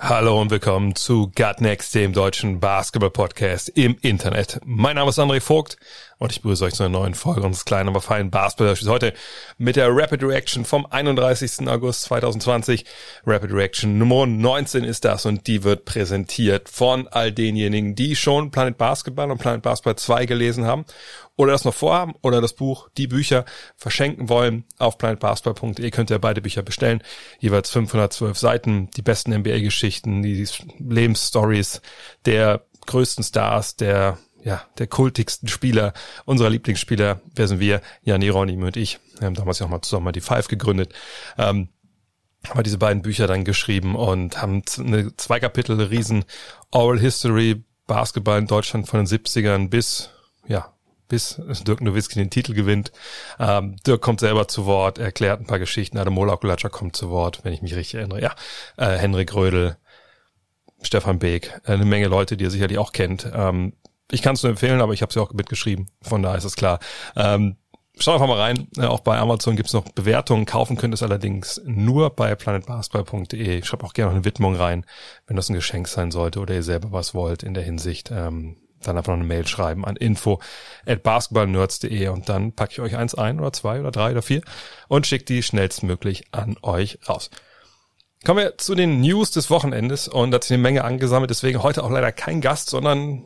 Hallo und willkommen zu Gut Next, dem deutschen Basketball-Podcast im Internet. Mein Name ist André Vogt und ich begrüße euch zu einer neuen Folge unseres kleinen, aber feinen basketball heute mit der Rapid Reaction vom 31. August 2020. Rapid Reaction Nummer 19 ist das und die wird präsentiert von all denjenigen, die schon Planet Basketball und Planet Basketball 2 gelesen haben oder das noch vorhaben oder das Buch, die Bücher verschenken wollen. Auf planetbasketball.de könnt ihr beide Bücher bestellen. Jeweils 512 Seiten, die besten NBA-Geschichten, die Lebensstories der größten Stars, der ja, der kultigsten Spieler, unserer Lieblingsspieler, wer sind wir? Jan Hieronymi und ich. Wir haben damals ja auch mal zusammen mal die Five gegründet. Ähm, haben wir diese beiden Bücher dann geschrieben und haben eine zwei Kapitel riesen Oral History Basketball in Deutschland von den 70ern bis ja bis Dirk Nowitzki den Titel gewinnt. Ähm, Dirk kommt selber zu Wort, erklärt ein paar Geschichten. Adam Molakulatscher kommt zu Wort, wenn ich mich richtig erinnere. Ja, äh, Henrik Rödel, Stefan Beek, äh, eine Menge Leute, die ihr sicherlich auch kennt. Ähm, ich kann es nur empfehlen, aber ich habe es ja auch mitgeschrieben. Von daher ist es klar. Ähm, Schaut einfach mal rein. Äh, auch bei Amazon gibt's noch Bewertungen. Kaufen könnt ihr es allerdings nur bei planetbasketball.de. Ich schreibe auch gerne noch eine Widmung rein, wenn das ein Geschenk sein sollte oder ihr selber was wollt in der Hinsicht. Ähm, dann einfach noch eine Mail schreiben an info at basketballnerds.de und dann packe ich euch eins ein oder zwei oder drei oder vier und schicke die schnellstmöglich an euch raus. Kommen wir zu den News des Wochenendes und da hat sich eine Menge angesammelt, deswegen heute auch leider kein Gast, sondern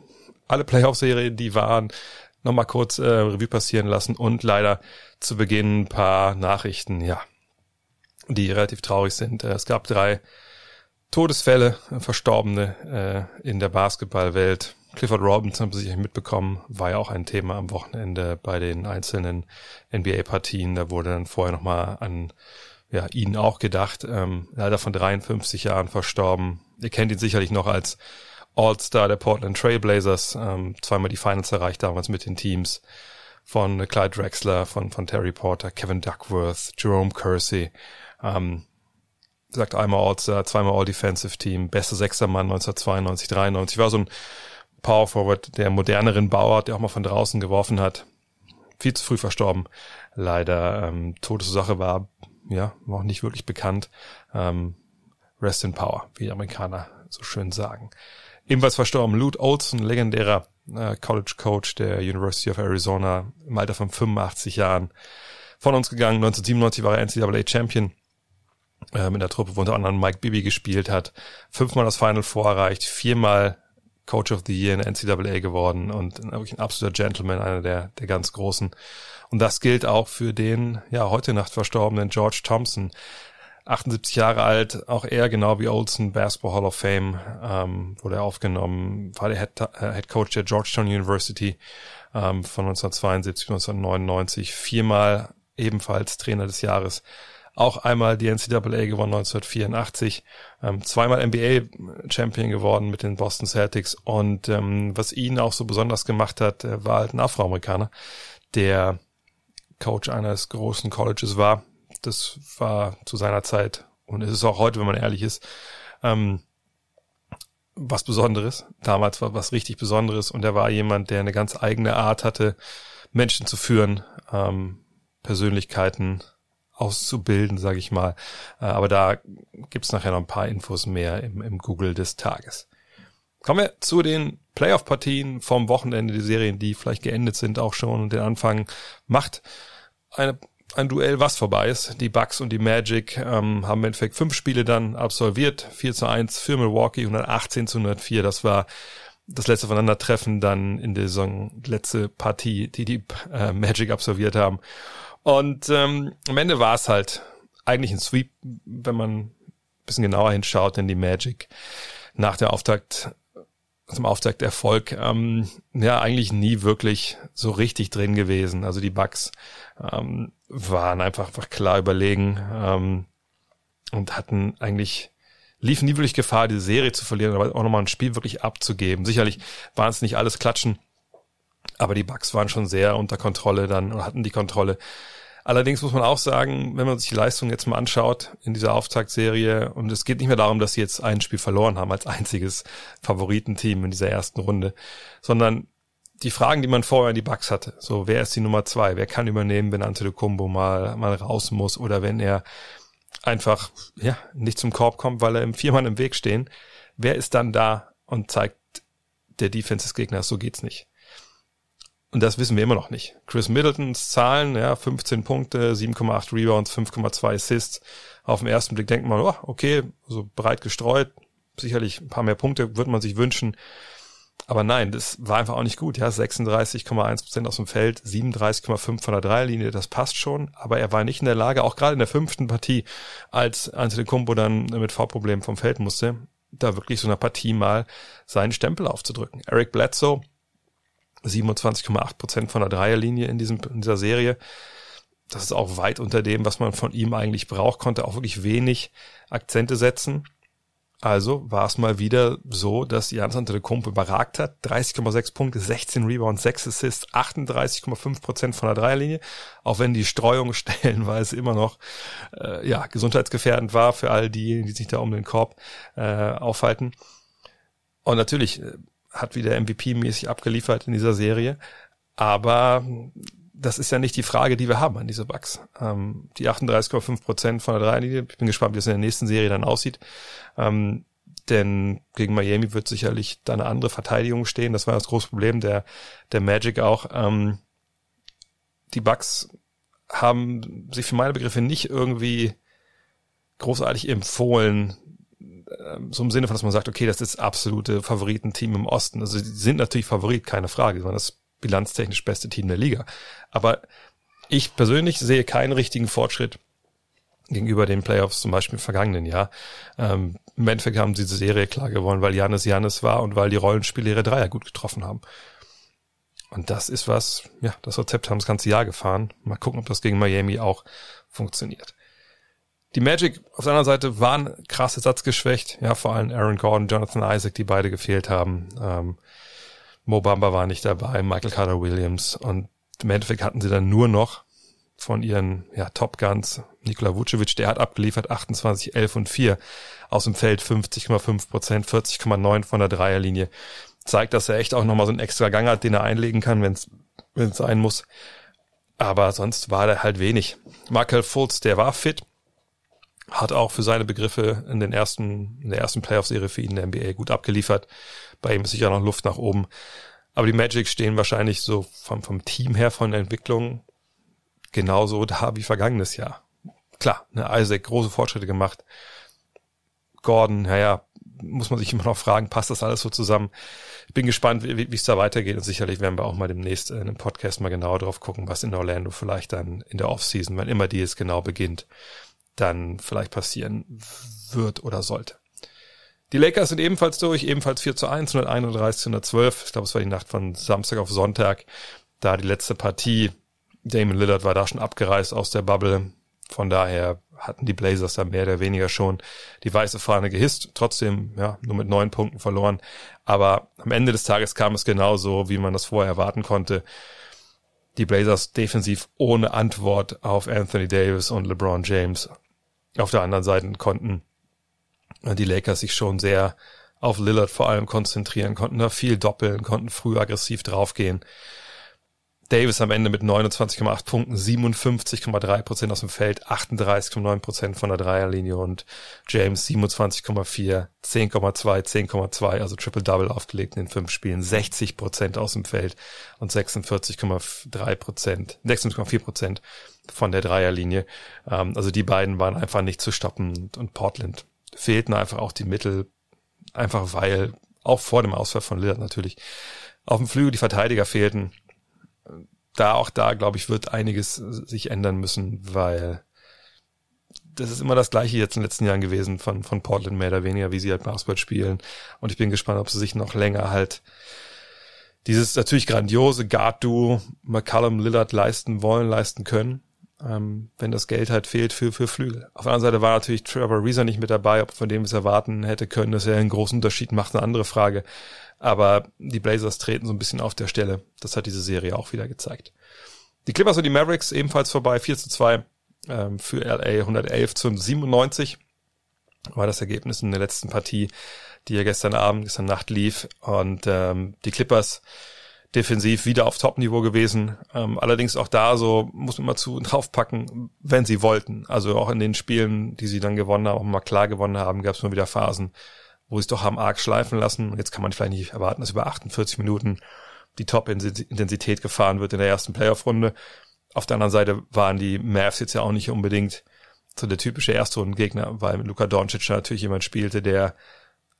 alle Playoff-Serien, die waren, nochmal kurz äh, Revue passieren lassen und leider zu Beginn ein paar Nachrichten, ja, die relativ traurig sind. Äh, es gab drei Todesfälle, äh, Verstorbene äh, in der Basketballwelt. Clifford Robinson haben Sie sicher mitbekommen, war ja auch ein Thema am Wochenende bei den einzelnen NBA-Partien. Da wurde dann vorher nochmal an ja, ihn auch gedacht. Ähm, leider von 53 Jahren verstorben. Ihr kennt ihn sicherlich noch als All-Star der Portland Trailblazers, ähm, zweimal die Finals erreicht damals mit den Teams von Clyde Drexler, von, von Terry Porter, Kevin Duckworth, Jerome Kersey, ähm, sagt einmal All-Star, zweimal All-Defensive Team, bester sechster Mann 1992, 93, war so ein Power Forward der moderneren Bauart, der auch mal von draußen geworfen hat. Viel zu früh verstorben. Leider ähm, Todesursache war ja noch nicht wirklich bekannt. Ähm, Rest in Power, wie die Amerikaner so schön sagen. Ebenfalls verstorben Lute Olson, legendärer äh, College Coach der University of Arizona im Alter von 85 Jahren von uns gegangen. 1997 war er NCAA Champion äh, mit der Truppe, wo unter anderem Mike Bibby gespielt hat. Fünfmal das Final Four erreicht, viermal Coach of the Year in der NCAA geworden und wirklich ein absoluter Gentleman, einer der, der ganz Großen. Und das gilt auch für den, ja, heute Nacht verstorbenen George Thompson. 78 Jahre alt, auch er, genau wie Olsen, Basketball Hall of Fame, ähm, wurde er aufgenommen, war der Head, äh, Head Coach der Georgetown University ähm, von 1972 bis 1999, viermal ebenfalls Trainer des Jahres. Auch einmal die NCAA gewonnen 1984, ähm, zweimal NBA-Champion geworden mit den Boston Celtics. Und ähm, was ihn auch so besonders gemacht hat, war halt ein Afroamerikaner, der Coach eines großen Colleges war. Das war zu seiner Zeit und es ist auch heute, wenn man ehrlich ist, ähm, was Besonderes. Damals war was richtig Besonderes und er war jemand, der eine ganz eigene Art hatte, Menschen zu führen, ähm, Persönlichkeiten auszubilden, sage ich mal. Äh, aber da gibt's nachher noch ein paar Infos mehr im, im Google des Tages. Kommen wir zu den Playoff-Partien vom Wochenende, die Serien, die vielleicht geendet sind auch schon und den Anfang macht eine, ein Duell, was vorbei ist. Die Bucks und die Magic ähm, haben im Endeffekt fünf Spiele dann absolviert. 4 zu 1 für Milwaukee, 118 zu 104. Das war das letzte Aufeinandertreffen dann in der Saison, letzte Partie, die die äh, Magic absolviert haben. Und ähm, am Ende war es halt eigentlich ein Sweep, wenn man ein bisschen genauer hinschaut, denn die Magic nach der Auftakt, zum Auftakterfolg, ähm, ja, eigentlich nie wirklich so richtig drin gewesen. Also die Bucks ähm, waren einfach, einfach klar überlegen ähm, und hatten eigentlich liefen nie wirklich Gefahr, diese Serie zu verlieren, aber auch nochmal ein Spiel wirklich abzugeben. Sicherlich waren es nicht alles Klatschen Aber die Bucks waren schon sehr unter Kontrolle dann und hatten die Kontrolle. Allerdings muss man auch sagen, wenn man sich die Leistung jetzt mal anschaut in dieser Auftaktserie, und es geht nicht mehr darum, dass sie jetzt ein Spiel verloren haben als einziges Favoritenteam in dieser ersten Runde, sondern die Fragen, die man vorher in die Bucks hatte. So, wer ist die Nummer zwei? Wer kann übernehmen, wenn Antetokounmpo mal, mal raus muss oder wenn er einfach, ja, nicht zum Korb kommt, weil er im Viermann im Weg stehen. Wer ist dann da und zeigt der Defense des Gegners, so geht's nicht. Und das wissen wir immer noch nicht. Chris Middletons Zahlen, ja, 15 Punkte, 7,8 Rebounds, 5,2 Assists. Auf den ersten Blick denkt man, oh, okay, so breit gestreut, sicherlich ein paar mehr Punkte würde man sich wünschen. Aber nein, das war einfach auch nicht gut. Ja, 36,1 Prozent aus dem Feld, 37,5 von der Dreierlinie, das passt schon. Aber er war nicht in der Lage, auch gerade in der fünften Partie, als Antetokounmpo dann mit V-Problemen vom Feld musste, da wirklich so einer Partie mal seinen Stempel aufzudrücken. Eric Bledsoe, 27,8 Prozent von der Dreierlinie in diesem, in dieser Serie. Das ist auch weit unter dem, was man von ihm eigentlich braucht, konnte auch wirklich wenig Akzente setzen. Also war es mal wieder so, dass Jans Antetokounmpo überragt hat. 30,6 Punkte, 16 Rebounds, 6 Assists, 38,5 Prozent von der Dreierlinie. Auch wenn die Streuung stellenweise immer noch äh, ja gesundheitsgefährdend war für all diejenigen, die sich da um den Korb äh, aufhalten. Und natürlich äh, hat wieder MVP-mäßig abgeliefert in dieser Serie. Aber das ist ja nicht die Frage, die wir haben an diese Bugs. Ähm, die 38,5 Prozent von der Dreierlinie. Ich bin gespannt, wie das in der nächsten Serie dann aussieht. Ähm, denn gegen Miami wird sicherlich da eine andere Verteidigung stehen. Das war das große Problem der, der Magic auch. Ähm, die Bugs haben sich für meine Begriffe nicht irgendwie großartig empfohlen, ähm, so im Sinne von, dass man sagt, okay, das ist das absolute Favoritenteam im Osten. Also sie sind natürlich Favorit, keine Frage. Sie waren das bilanztechnisch beste Team der Liga. Aber ich persönlich sehe keinen richtigen Fortschritt gegenüber den Playoffs zum Beispiel im vergangenen Jahr. Ähm, Im Endeffekt haben sie diese Serie klar gewonnen, weil Janis Janis war und weil die Rollenspiele ihre Dreier gut getroffen haben. Und das ist was, ja, das Rezept haben das ganze Jahr gefahren. Mal gucken, ob das gegen Miami auch funktioniert. Die Magic auf der anderen Seite waren krass ersatzgeschwächt. Ja, vor allem Aaron Gordon, Jonathan Isaac, die beide gefehlt haben. Ähm, Mo Bamba war nicht dabei, Michael Carter Williams und im Endeffekt hatten sie dann nur noch von ihren ja, Top Guns Nikola Vucevic, der hat abgeliefert 28, 11 und 4 aus dem Feld 50,5 Prozent, 40,9 von der Dreierlinie. Zeigt, dass er echt auch nochmal so einen extra Gang hat, den er einlegen kann, wenn es sein muss. Aber sonst war er halt wenig. Michael Fultz, der war fit, hat auch für seine Begriffe in den ersten, in der ersten Playoff-Serie für ihn in der NBA gut abgeliefert. Bei ihm ist sicher noch Luft nach oben. Aber die Magic stehen wahrscheinlich so vom, vom Team her, von der Entwicklung genauso da wie vergangenes Jahr. Klar, ne, Isaac große Fortschritte gemacht. Gordon, naja, muss man sich immer noch fragen, passt das alles so zusammen? Ich bin gespannt, wie es da weitergeht und sicherlich werden wir auch mal demnächst in einem Podcast mal genauer drauf gucken, was in Orlando vielleicht dann in der Offseason, wenn immer die jetzt genau beginnt, dann vielleicht passieren wird oder sollte. Die Lakers sind ebenfalls durch, ebenfalls 4 zu 1, 131 zu 112. Ich glaube, es war die Nacht von Samstag auf Sonntag. Da die letzte Partie. Damon Lillard war da schon abgereist aus der Bubble. Von daher hatten die Blazers da mehr oder weniger schon die weiße Fahne gehisst. Trotzdem, ja, nur mit neun Punkten verloren. Aber am Ende des Tages kam es genauso, wie man das vorher erwarten konnte. Die Blazers defensiv ohne Antwort auf Anthony Davis und LeBron James. Auf der anderen Seite konnten die Lakers sich schon sehr auf Lillard vor allem konzentrieren, konnten da viel doppeln, konnten früh aggressiv draufgehen. Davis am Ende mit 29,8 Punkten, 57,3 Prozent aus dem Feld, 38,9 Prozent von der Dreierlinie und James 27,4, 10,2, 10,2, also Triple-Double aufgelegt in den fünf Spielen, 60 Prozent aus dem Feld und 46,3 Prozent, 6,4 Prozent von der Dreierlinie. Ähm, also die beiden waren einfach nicht zu stoppen und Portland fehlten einfach auch die Mittel, einfach weil, auch vor dem Ausfall von Lillard natürlich, auf dem Flügel die Verteidiger fehlten. Da auch da, glaube ich, wird einiges sich ändern müssen, weil das ist immer das Gleiche jetzt in den letzten Jahren gewesen von, von Portland mehr oder weniger, wie sie halt Basketball spielen. Und ich bin gespannt, ob sie sich noch länger halt dieses natürlich grandiose Guard-Duo McCallum Lillard leisten wollen, leisten können ähm, wenn das Geld halt fehlt für, für Flügel. Auf der anderen Seite war natürlich Trevor Reeser nicht mit dabei, ob von dem es erwarten hätte können, dass er einen großen Unterschied macht, eine andere Frage. Aber die Blazers treten so ein bisschen auf der Stelle. Das hat diese Serie auch wieder gezeigt. Die Clippers und die Mavericks ebenfalls vorbei, 4 zu 2 ähm, für LA 111 zu 97 war das Ergebnis in der letzten Partie, die ja gestern Abend, gestern Nacht lief. Und ähm, die Clippers defensiv wieder auf Top-Niveau gewesen. Ähm, allerdings auch da so muss man mal zu draufpacken, wenn sie wollten. Also auch in den Spielen, die sie dann gewonnen haben, auch mal klar gewonnen haben, gab es mal wieder Phasen, wo sie es doch haben arg schleifen lassen. Jetzt kann man vielleicht nicht erwarten, dass über 48 Minuten die Top-Intensität gefahren wird in der ersten Playoff-Runde. Auf der anderen Seite waren die Mavs jetzt ja auch nicht unbedingt so der typische Erstrundengegner, weil Luka Doncic natürlich jemand spielte, der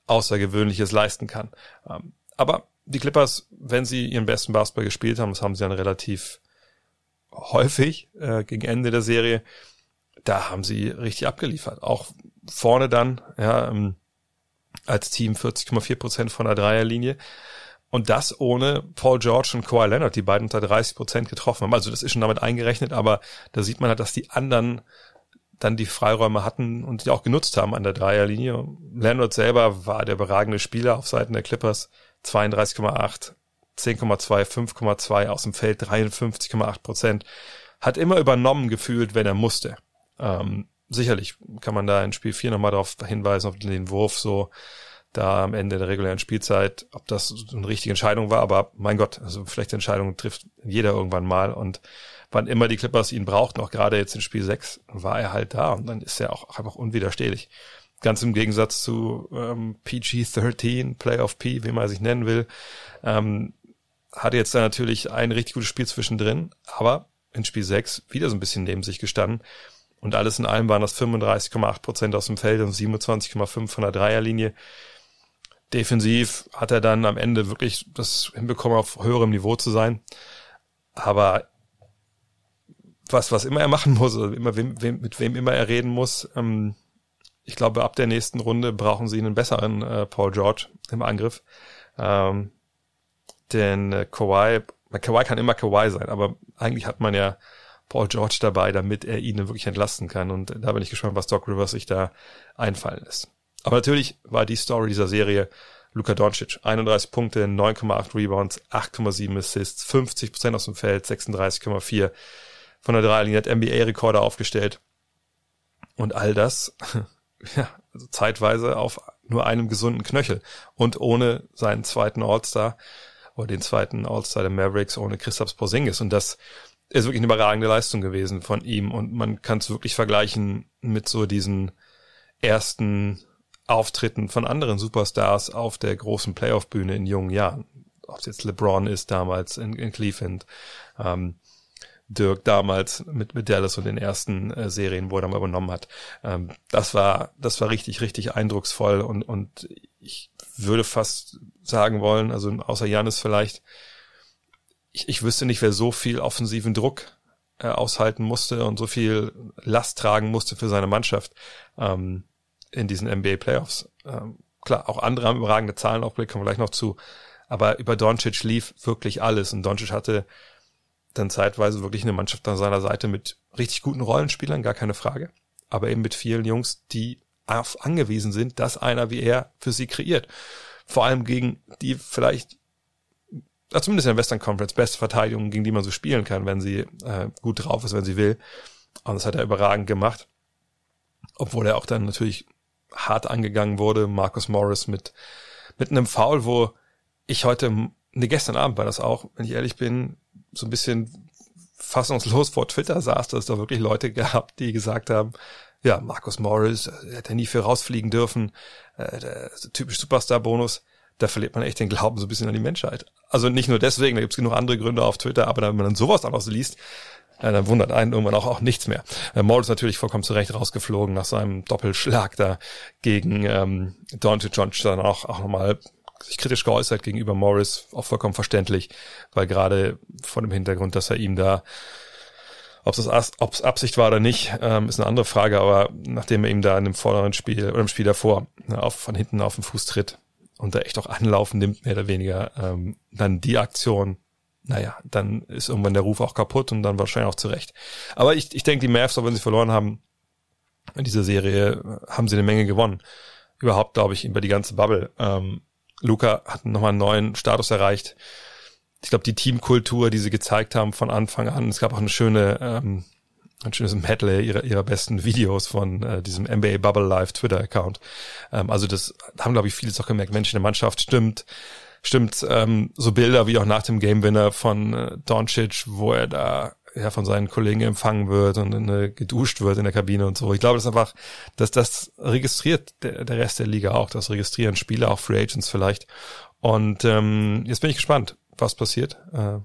Außergewöhnliches leisten kann. Ähm, aber die Clippers, wenn sie ihren besten Basketball gespielt haben, das haben sie dann relativ häufig äh, gegen Ende der Serie, da haben sie richtig abgeliefert. Auch vorne dann, ja, ähm, als Team 40,4 Prozent von der Dreierlinie. Und das ohne Paul George und Kawhi Leonard, die beiden unter 30 Prozent getroffen haben. Also das ist schon damit eingerechnet, aber da sieht man halt, dass die anderen dann die Freiräume hatten und die auch genutzt haben an der Dreierlinie. Leonard selber war der überragende Spieler auf Seiten der Clippers. 32,8, 10,2, 5,2 aus dem Feld, 53,8 Prozent. Hat immer übernommen gefühlt, wenn er musste. Ähm, sicherlich kann man da in Spiel 4 nochmal darauf hinweisen, auf den Wurf so da am Ende der regulären Spielzeit, ob das eine richtige Entscheidung war, aber mein Gott, also vielleicht Entscheidung trifft jeder irgendwann mal und wann immer die Clippers ihn brauchten, auch gerade jetzt in Spiel 6, war er halt da und dann ist er auch einfach unwiderstehlich. Ganz im Gegensatz zu ähm, PG-13, Playoff P, wie man sich nennen will, ähm, hatte jetzt da natürlich ein richtig gutes Spiel zwischendrin, aber in Spiel 6 wieder so ein bisschen neben sich gestanden. Und alles in allem waren das 35,8 Prozent aus dem Feld und 27,5 von der Dreierlinie. Defensiv hat er dann am Ende wirklich das hinbekommen, auf höherem Niveau zu sein. Aber was, was immer er machen muss, also immer wem, wem, mit wem immer er reden muss, ähm, ich glaube, ab der nächsten Runde brauchen sie einen besseren äh, Paul George im Angriff. Ähm, denn äh, Kawhi, Kawhi kann immer Kawhi sein, aber eigentlich hat man ja Paul George dabei, damit er ihn wirklich entlasten kann. Und da bin ich gespannt, was Doc Rivers sich da einfallen lässt. Aber natürlich war die Story dieser Serie Luka Doncic. 31 Punkte, 9,8 Rebounds, 8,7 Assists, 50 Prozent aus dem Feld, 36,4 von der Dreierlinie, hat NBA-Rekorde aufgestellt. Und all das, ja, also zeitweise auf nur einem gesunden Knöchel und ohne seinen zweiten All-Star oder den zweiten All-Star der Mavericks ohne Christoph Porzingis. Und das ist wirklich eine überragende Leistung gewesen von ihm. Und man kann es wirklich vergleichen mit so diesen ersten Auftritten von anderen Superstars auf der großen Playoff-Bühne in jungen Jahren. Ob es jetzt LeBron ist damals in, in Cleveland, ähm, Dirk damals mit, mit Dallas und den ersten äh, Serien, wo er dann übernommen hat. Ähm, das war, das war richtig, richtig eindrucksvoll und, und ich würde fast sagen wollen, also außer Janis vielleicht, ich, ich wüsste nicht, wer so viel offensiven Druck äh, aushalten musste und so viel Last tragen musste für seine Mannschaft. Ähm, in diesen NBA Playoffs. Ähm, klar, auch andere haben überragende Zahlen aufgelegt, kommen wir gleich noch zu. Aber über Doncic lief wirklich alles und Doncic hatte dann zeitweise wirklich eine Mannschaft an seiner Seite mit richtig guten Rollenspielern, gar keine Frage. Aber eben mit vielen Jungs, die angewiesen sind, dass einer wie er für sie kreiert. Vor allem gegen die vielleicht, zumindest in der Western Conference, beste Verteidigung, gegen die man so spielen kann, wenn sie äh, gut drauf ist, wenn sie will. Und das hat er überragend gemacht. Obwohl er auch dann natürlich hart angegangen wurde, Marcus Morris mit, mit einem Foul, wo ich heute, ne, gestern Abend war das auch, wenn ich ehrlich bin, so ein bisschen fassungslos vor Twitter saß, dass es da wirklich Leute gab, die gesagt haben, ja, Marcus Morris, äh, hätte nie für rausfliegen dürfen, äh, typisch Superstar-Bonus, da verliert man echt den Glauben so ein bisschen an die Menschheit. Also nicht nur deswegen, da gibt es genug andere Gründe auf Twitter, aber wenn man dann sowas auch so liest, dann wundert einen irgendwann auch, auch nichts mehr. Äh, ist natürlich vollkommen zurecht rausgeflogen nach seinem Doppelschlag da gegen ähm, Dante Johnson auch, auch nochmal sich kritisch geäußert gegenüber Morris, auch vollkommen verständlich, weil gerade vor dem Hintergrund, dass er ihm da ob es Absicht war oder nicht, ähm, ist eine andere Frage, aber nachdem er ihm da in dem vorderen Spiel oder im Spiel davor ne, auf, von hinten auf den Fuß tritt und da echt auch Anlaufen nimmt, mehr oder weniger, ähm, dann die Aktion naja, dann ist irgendwann der Ruf auch kaputt und dann wahrscheinlich auch zurecht. Aber ich, ich denke, die Mavs, auch wenn sie verloren haben, in dieser Serie haben sie eine Menge gewonnen. Überhaupt, glaube ich, über die ganze Bubble. Ähm, Luca hat nochmal einen neuen Status erreicht. Ich glaube, die Teamkultur, die sie gezeigt haben von Anfang an, es gab auch eine schöne, ähm, ein schönes Medley ihrer, ihrer besten Videos von äh, diesem NBA Bubble Live Twitter-Account. Ähm, also das haben, glaube ich, viele auch gemerkt, Mensch, in der Mannschaft stimmt, stimmt, ähm, so Bilder wie auch nach dem Game-Winner von äh, Doncic, wo er da ja von seinen Kollegen empfangen wird und äh, geduscht wird in der Kabine und so. Ich glaube, das ist einfach, dass das registriert der, der Rest der Liga auch, das registrieren Spieler, auch Free Agents vielleicht. Und ähm, jetzt bin ich gespannt, was passiert äh,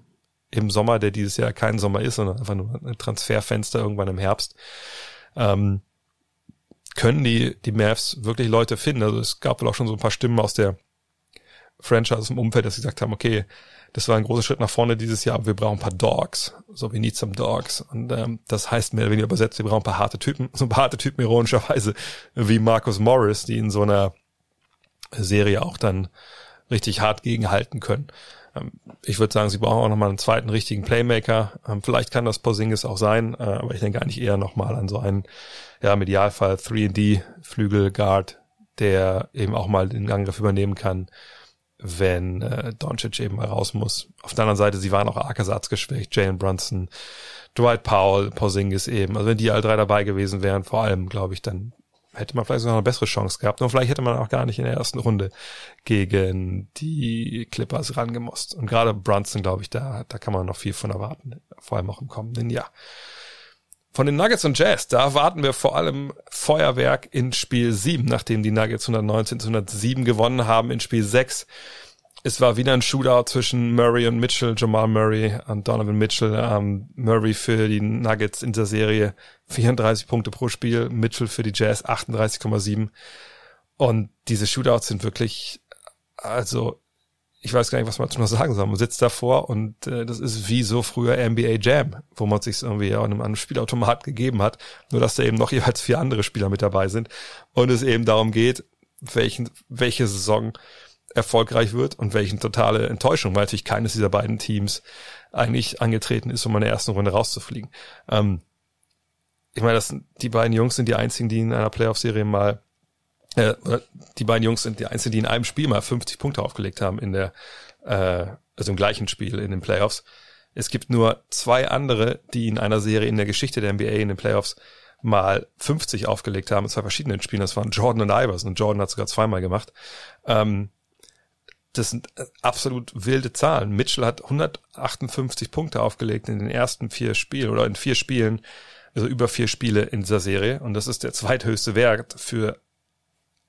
im Sommer, der dieses Jahr kein Sommer ist, sondern einfach nur ein Transferfenster irgendwann im Herbst. Ähm, können die die Mavs wirklich Leute finden? Also es gab wohl auch schon so ein paar Stimmen aus der Franchise im Umfeld, dass sie gesagt haben, okay, das war ein großer Schritt nach vorne dieses Jahr, aber wir brauchen ein paar Dogs. So, we need some dogs. Und ähm, das heißt mehr oder weniger übersetzt, wir brauchen ein paar harte Typen, so ein paar harte Typen ironischerweise, wie Marcus Morris, die in so einer Serie auch dann richtig hart gegenhalten können. Ähm, ich würde sagen, sie brauchen auch nochmal einen zweiten richtigen Playmaker. Ähm, vielleicht kann das Porzingis auch sein, äh, aber ich denke eigentlich eher nochmal an so einen, ja, im Idealfall 3D Flügel Guard, der eben auch mal den Angriff übernehmen kann wenn äh, Doncic eben mal raus muss. Auf der anderen Seite, sie waren auch arg ersatzgeschwächt. Jalen Brunson, Dwight Powell, Porzingis eben. Also wenn die alle drei dabei gewesen wären, vor allem, glaube ich, dann hätte man vielleicht sogar eine bessere Chance gehabt. Und vielleicht hätte man auch gar nicht in der ersten Runde gegen die Clippers rangemusst. Und gerade Brunson, glaube ich, da, da kann man noch viel von erwarten. Vor allem auch im kommenden Jahr. Von den Nuggets und Jazz, da warten wir vor allem Feuerwerk in Spiel 7, nachdem die Nuggets 119 zu 107 gewonnen haben in Spiel 6. Es war wieder ein Shootout zwischen Murray und Mitchell, Jamal Murray und Donovan Mitchell. Ähm, Murray für die Nuggets in der Serie 34 Punkte pro Spiel, Mitchell für die Jazz 38,7. Und diese Shootouts sind wirklich, also ich weiß gar nicht, was man dazu noch sagen soll. Man sitzt davor und äh, das ist wie so früher NBA Jam, wo man sich irgendwie ja einem, einem Spielautomat gegeben hat, nur dass da eben noch jeweils vier andere Spieler mit dabei sind und es eben darum geht, welchen, welche Saison erfolgreich wird und welchen totale Enttäuschung, weil natürlich keines dieser beiden Teams eigentlich angetreten ist, um in der ersten Runde rauszufliegen. Ähm, ich meine, das sind, die beiden Jungs sind die einzigen, die in einer Playoff-Serie mal äh, die beiden Jungs sind die einzigen, die in einem Spiel mal 50 Punkte aufgelegt haben in der, äh, also im gleichen Spiel in den Playoffs. Es gibt nur zwei andere, die in einer Serie in der Geschichte der NBA in den Playoffs mal 50 aufgelegt haben, in zwei verschiedenen Spielen. Das waren Jordan und Iverson und Jordan hat sogar zweimal gemacht. Ähm, das sind absolut wilde Zahlen. Mitchell hat 158 Punkte aufgelegt in den ersten vier Spielen oder in vier Spielen, also über vier Spiele in dieser Serie. Und das ist der zweithöchste Wert für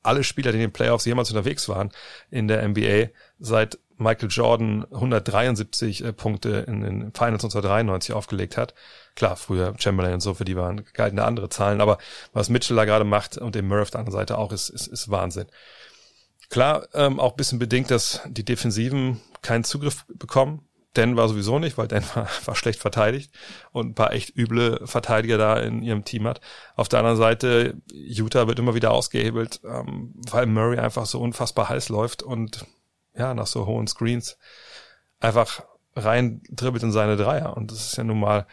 alle Spieler, die in den Playoffs jemals unterwegs waren in der NBA, seit Michael Jordan 173 äh, Punkte in den Finals 1993 aufgelegt hat. Klar, früher Chamberlain und so, für die waren galten andere Zahlen, aber was Mitchell da gerade macht und dem Murph auf der anderen Seite auch, ist, ist, ist Wahnsinn. Klar, ähm, auch bisschen bedingt, dass die Defensiven keinen Zugriff bekommen. Denver sowieso nicht, weil Denver war schlecht verteidigt und ein paar echt üble Verteidiger da in ihrem Team hat. Auf der anderen Seite, Utah wird immer wieder ausgehebelt, ähm, weil Murray einfach so unfassbar heiß läuft und ja, nach so hohen Screens einfach rein dribbelt in seine Dreier. Und das ist ja nun mal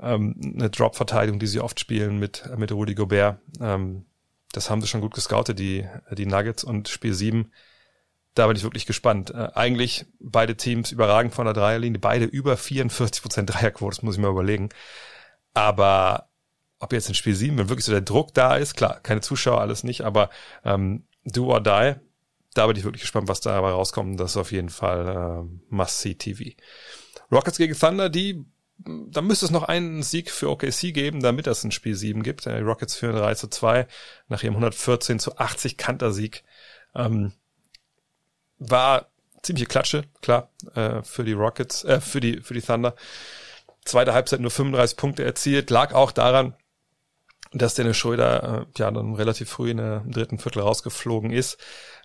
ähm, eine Drop-Verteidigung, die sie oft spielen mit, mit Rudy Gobert. Ähm, das haben sie schon gut gescoutet, die, die Nuggets. Und Spiel 7 da bin ich wirklich gespannt. Äh, eigentlich beide Teams überragend von der Dreierlinie, beide über 44 Prozent Dreierquote, das muss ich mal überlegen. Aber ob jetzt in Spiel 7, wenn wirklich so der Druck da ist, klar, keine Zuschauer, alles nicht, aber ähm, do or die, da bin ich wirklich gespannt, was dabei rauskommt. Das ist auf jeden Fall äh, Must-See-TV. Rockets gegen Thunder, die da müsste es noch einen Sieg für OKC geben, damit es ein Spiel 7 gibt. Die Rockets führen 3 zu 2 nach ihrem 114 zu 80 Kanter-Sieg. Ähm, war ziemliche Klatsche, klar, äh, für die Rockets, äh, für die, für die Thunder. Zweite Halbzeit nur 35 Punkte erzielt, lag auch daran, dass Dennis Schröder äh, ja dann relativ früh in der, dritten Viertel rausgeflogen ist.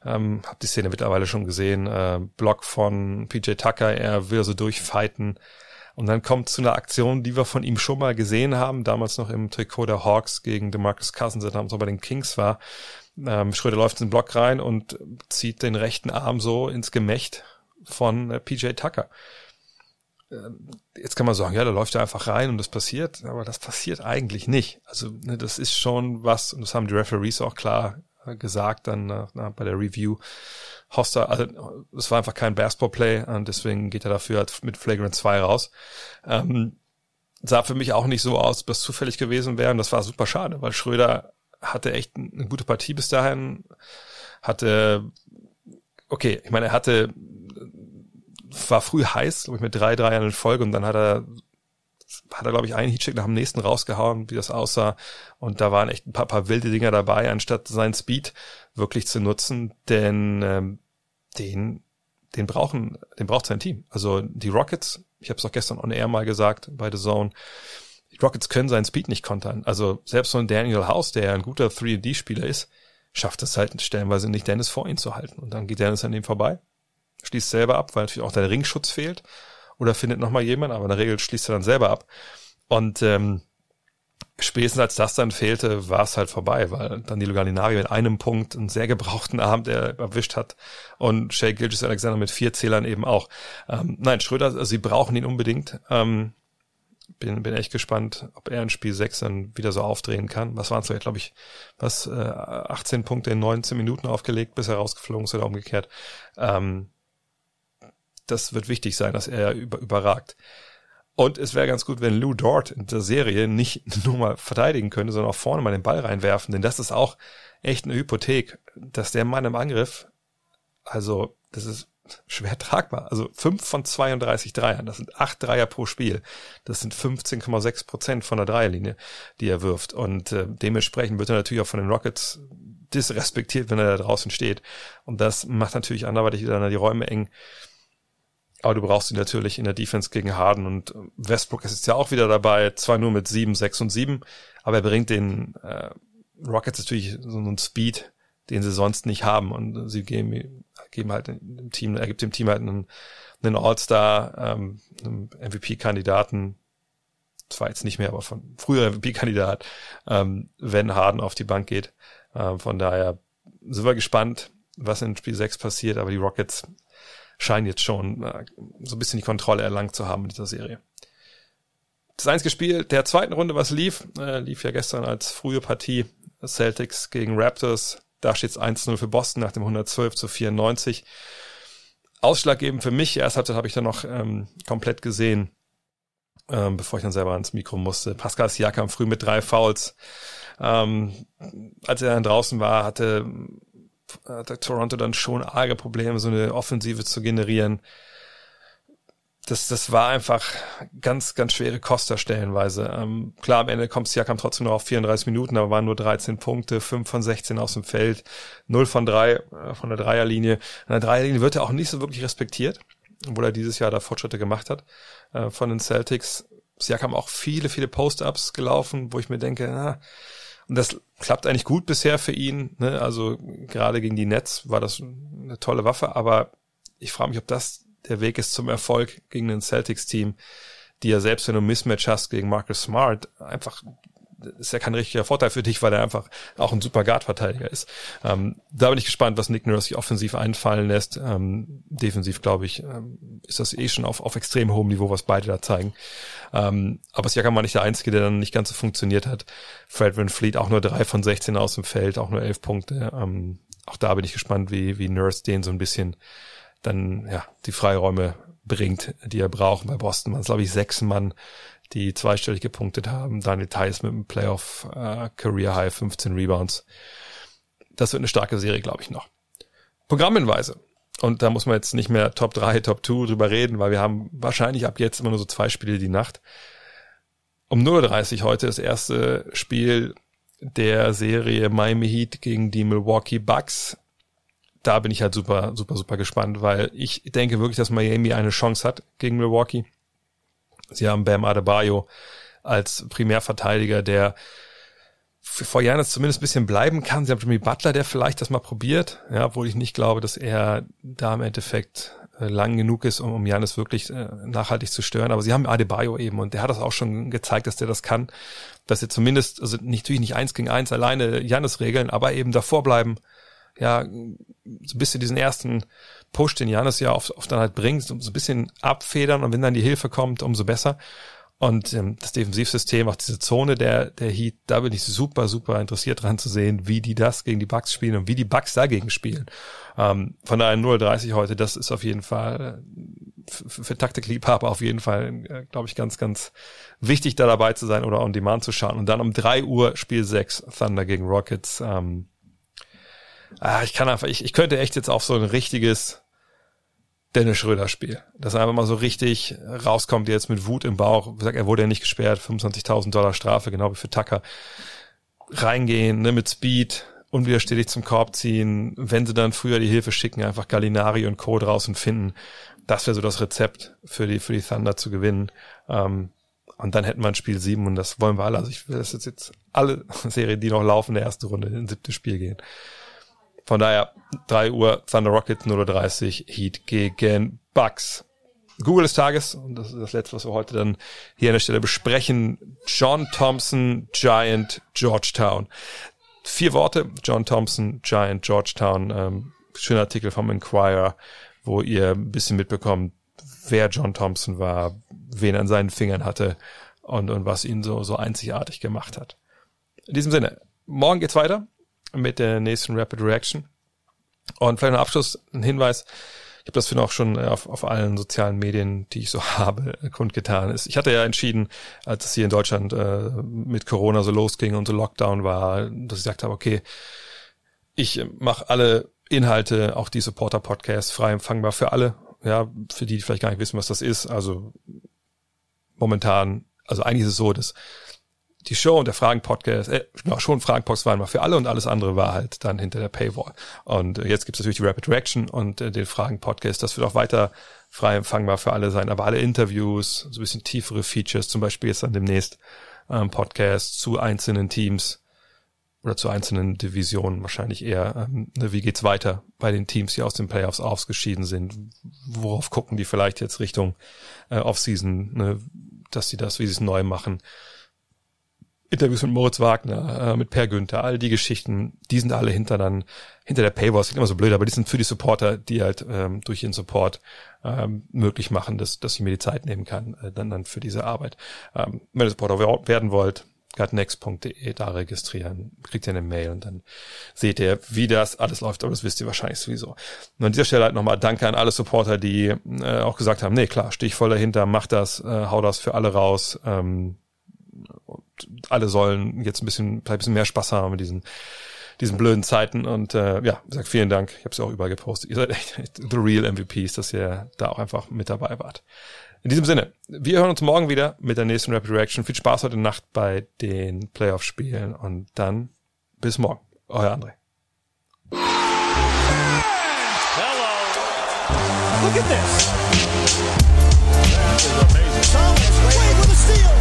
Ähm, hab die Szene mittlerweile schon gesehen. Äh, Block von PJ Tucker, er will so durchfighten. Und dann kommt zu einer Aktion, die wir von ihm schon mal gesehen haben, damals noch im Trikot der Hawks gegen DeMarcus Cousins, der damals noch bei den Kings war. Ähm, Schröder läuft in den Block rein und zieht den rechten Arm so ins Gemächt von äh, PJ Tucker. Ähm, jetzt kann man sagen, ja, da läuft er einfach rein und das passiert, aber das passiert eigentlich nicht. Also ne, das ist schon was, und das haben die Referees auch klar gesagt dann äh, bei der Review. Hoster, also es war einfach kein Basketball-Play und deswegen geht er dafür halt mit Flagrant 2 raus. Ähm, sah für mich auch nicht so aus, dass zufällig gewesen wäre und das war super schade, weil Schröder hatte echt eine gute Partie bis dahin, hatte, okay, ich meine, er hatte, war früh heiß, glaube ich, mit drei Dreiern in Folge und dann hat er hat er, glaube ich, einen Heatcheck nach dem nächsten rausgehauen, wie das aussah. Und da waren echt ein paar, paar wilde Dinger dabei, anstatt seinen Speed wirklich zu nutzen, denn ähm, den, den brauchen, den braucht sein Team. Also die Rockets, ich habe es auch gestern on air mal gesagt bei The Zone, die Rockets können seinen Speed nicht kontern. Also selbst so ein Daniel House, der ja ein guter 3D-Spieler ist, schafft es halt stellenweise nicht, Dennis vor ihn zu halten. Und dann geht Dennis an ihm vorbei, schließt selber ab, weil natürlich auch der Ringschutz fehlt oder findet nochmal jemand, aber in der Regel schließt er dann selber ab. Und ähm, spätestens als das dann fehlte, war es halt vorbei, weil Danilo Gallinari mit einem Punkt einen sehr gebrauchten Abend er erwischt hat und Shay Gilgis Alexander mit vier Zählern eben auch. Ähm, nein, Schröder, also sie brauchen ihn unbedingt. Ähm, bin, bin echt gespannt, ob er in Spiel 6 dann wieder so aufdrehen kann. Was waren es, glaube ich, was, äh, 18 Punkte in 19 Minuten aufgelegt, bis er rausgeflogen ist oder umgekehrt. Ähm, das wird wichtig sein, dass er über, überragt. Und es wäre ganz gut, wenn Lou Dort in der Serie nicht nur mal verteidigen könnte, sondern auch vorne mal den Ball reinwerfen, denn das ist auch echt eine Hypothek, dass der Mann im Angriff, also das ist schwer tragbar. Also fünf von 32 Dreiern, das sind acht Dreier pro Spiel. Das sind 15,6 Prozent von der Dreierlinie, die er wirft. Und äh, dementsprechend wird er natürlich auch von den Rockets disrespektiert, wenn er da draußen steht. Und das macht natürlich anderweitig wieder die Räume eng. Aber du brauchst ihn natürlich in der Defense gegen Harden und Westbrook ist jetzt ja auch wieder dabei, zwar nur mit sieben, sechs und sieben, aber er bringt den äh, Rockets natürlich so einen Speed, den sie sonst nicht haben und sie geben, geben halt dem Team, er gibt dem Team halt einen, einen All-Star, ähm, einen MVP-Kandidaten, zwar jetzt nicht mehr, aber von früher MVP-Kandidat, ähm, wenn Harden auf die Bank geht. Ähm, von daher sind wir gespannt, was in Spiel 6 passiert, aber die Rockets scheinen jetzt schon äh, so ein bisschen die Kontrolle erlangt zu haben in dieser Serie. Das einzige Spiel der zweiten Runde, was lief, äh, lief ja gestern als frühe Partie Celtics gegen Raptors. Da steht es 1-0 für Boston nach dem 112 zu 94. Ausschlaggebend für mich, erst habe ich dann noch ähm, komplett gesehen, ähm, bevor ich dann selber ans Mikro musste. Pascal Siakam früh mit drei Fouls. Ähm, als er dann draußen war, hatte hatte Toronto dann schon arge Probleme, so eine Offensive zu generieren. Das, das war einfach ganz, ganz schwere Koster stellenweise. Ähm, klar, am Ende kommt Siakam trotzdem noch auf 34 Minuten, aber waren nur 13 Punkte, 5 von 16 aus dem Feld, 0 von 3 äh, von der Dreierlinie. An der Dreierlinie wird er auch nicht so wirklich respektiert, obwohl er dieses Jahr da Fortschritte gemacht hat äh, von den Celtics. Siakam auch viele, viele Post-Ups gelaufen, wo ich mir denke, na, und das klappt eigentlich gut bisher für ihn. Ne? Also gerade gegen die Nets war das eine tolle Waffe, aber ich frage mich, ob das der Weg ist zum Erfolg gegen ein Celtics-Team, die ja selbst, wenn du Mismatch hast gegen Marcus Smart, einfach ist ja kein richtiger Vorteil für dich, weil er einfach auch ein super Guard-Verteidiger ist. Ähm, da bin ich gespannt, was Nick Nurse sich offensiv einfallen lässt. Ähm, defensiv, glaube ich, ähm, ist das eh schon auf, auf extrem hohem Niveau, was beide da zeigen. Ähm, aber Siakam war nicht der Einzige, der dann nicht ganz so funktioniert hat. Fred Van Fleet auch nur drei von 16 aus dem Feld, auch nur elf Punkte. Ähm, auch da bin ich gespannt, wie, wie Nurse den so ein bisschen dann ja die Freiräume bringt, die er braucht. Bei Boston waren es, glaube ich, sechs Mann, die zweistellig gepunktet haben. Daniel Theiss mit einem Playoff äh, Career High 15 Rebounds. Das wird eine starke Serie, glaube ich, noch. Programmhinweise. Und da muss man jetzt nicht mehr Top 3, Top 2 drüber reden, weil wir haben wahrscheinlich ab jetzt immer nur so zwei Spiele die Nacht. Um 0.30 Uhr heute das erste Spiel der Serie Miami Heat gegen die Milwaukee Bucks. Da bin ich halt super, super, super gespannt, weil ich denke wirklich, dass Miami eine Chance hat gegen Milwaukee. Sie haben Bam Adebayo als Primärverteidiger, der vor Janis zumindest ein bisschen bleiben kann. Sie haben Jimmy Butler, der vielleicht das mal probiert, ja, obwohl ich nicht glaube, dass er da im Endeffekt äh, lang genug ist, um, Janis wirklich äh, nachhaltig zu stören. Aber sie haben Adebayo eben und der hat das auch schon gezeigt, dass der das kann, dass er zumindest, also natürlich nicht eins gegen eins alleine Janis regeln, aber eben davor bleiben, ja, so ein bisschen diesen ersten Push, den Janis ja oft, oft dann halt bringt, so ein bisschen abfedern und wenn dann die Hilfe kommt, umso besser. Und ähm, das Defensivsystem, auch diese Zone der, der Heat, da bin ich super, super interessiert dran zu sehen, wie die das gegen die Bucks spielen und wie die Bucks dagegen spielen. Ähm, von daher 0-30 heute, das ist auf jeden Fall äh, für, für Taktikliebhaber auf jeden Fall, äh, glaube ich, ganz, ganz wichtig, da dabei zu sein oder on demand zu schauen. Und dann um drei Uhr Spiel 6, Thunder gegen Rockets. Ähm, ah, ich kann einfach, ich, ich könnte echt jetzt auf so ein richtiges Dennis Schröder Spiel. Dass er einfach mal so richtig rauskommt jetzt mit Wut im Bauch. Gesagt, er wurde ja nicht gesperrt, 25.000 Dollar Strafe, genau wie für Tucker. Reingehen, ne, mit Speed, unwiderstehlich zum Korb ziehen. Wenn sie dann früher die Hilfe schicken, einfach Gallinari und Co. draußen finden. Das wäre so das Rezept für die, für die Thunder zu gewinnen. Ähm, und dann hätten wir ein Spiel sieben und das wollen wir alle. Also ich will, dass jetzt alle Serien, die noch laufen, der erste Runde in siebte Spiel gehen. Von daher 3 Uhr Thunder Rockets 0.30 Uhr Heat gegen Bucks. Google des Tages, und das ist das letzte, was wir heute dann hier an der Stelle besprechen. John Thompson, Giant, Georgetown. Vier Worte, John Thompson, Giant, Georgetown. Ähm, schöner Artikel vom Inquirer, wo ihr ein bisschen mitbekommt, wer John Thompson war, wen er an seinen Fingern hatte und, und was ihn so, so einzigartig gemacht hat. In diesem Sinne, morgen geht's weiter mit der nächsten Rapid Reaction. Und vielleicht noch Abschluss, ein Hinweis. Ich habe das für noch schon auf, auf allen sozialen Medien, die ich so habe, kundgetan ist. Ich hatte ja entschieden, als es hier in Deutschland äh, mit Corona so losging und so Lockdown war, dass ich gesagt habe, okay, ich mache alle Inhalte, auch die Supporter-Podcasts, frei empfangbar für alle. Ja, für die, die vielleicht gar nicht wissen, was das ist. Also momentan, also eigentlich ist es so, dass die Show und der Fragen-Podcast, äh, genau, schon Fragen-Podcast waren mal für alle und alles andere war halt dann hinter der Paywall. Und äh, jetzt gibt es natürlich die Rapid Reaction und äh, den Fragen-Podcast. Das wird auch weiter frei empfangbar für alle sein. Aber alle Interviews, so ein bisschen tiefere Features, zum Beispiel jetzt dann demnächst ähm, Podcast zu einzelnen Teams oder zu einzelnen Divisionen wahrscheinlich eher, ähm, ne, wie geht's weiter bei den Teams, die aus den Playoffs ausgeschieden sind? Worauf gucken die vielleicht jetzt Richtung äh, Offseason, ne, dass sie das, wie sie es neu machen? Interviews mit Moritz Wagner, äh, mit Per Günther, all die Geschichten, die sind alle hinter dann, hinter der Paywall, klingt immer so blöd, aber die sind für die Supporter, die halt ähm, durch ihren Support ähm, möglich machen, dass, dass ich mir die Zeit nehmen kann, äh, dann, dann für diese Arbeit. Ähm, wenn ihr Supporter werden wollt, gutnext.de da registrieren, kriegt ihr eine Mail und dann seht ihr, wie das alles läuft, aber das wisst ihr wahrscheinlich sowieso. Und an dieser Stelle halt nochmal Danke an alle Supporter, die äh, auch gesagt haben, nee, klar, stehe ich voll dahinter, mach das, äh, hau das für alle raus, ähm, alle sollen jetzt ein bisschen, vielleicht ein bisschen mehr Spaß haben mit diesen, diesen blöden Zeiten. Und äh, ja, wie gesagt, vielen Dank. Ich habe es ja auch überall gepostet. Ihr seid echt, echt the real MVPs, dass ihr da auch einfach mit dabei wart. In diesem Sinne, wir hören uns morgen wieder mit der nächsten Rapid Reaction. Viel Spaß heute Nacht bei den Playoff-Spielen und dann bis morgen. Euer André. Hello. Look at this. That is amazing. Thomas Wade with a steal.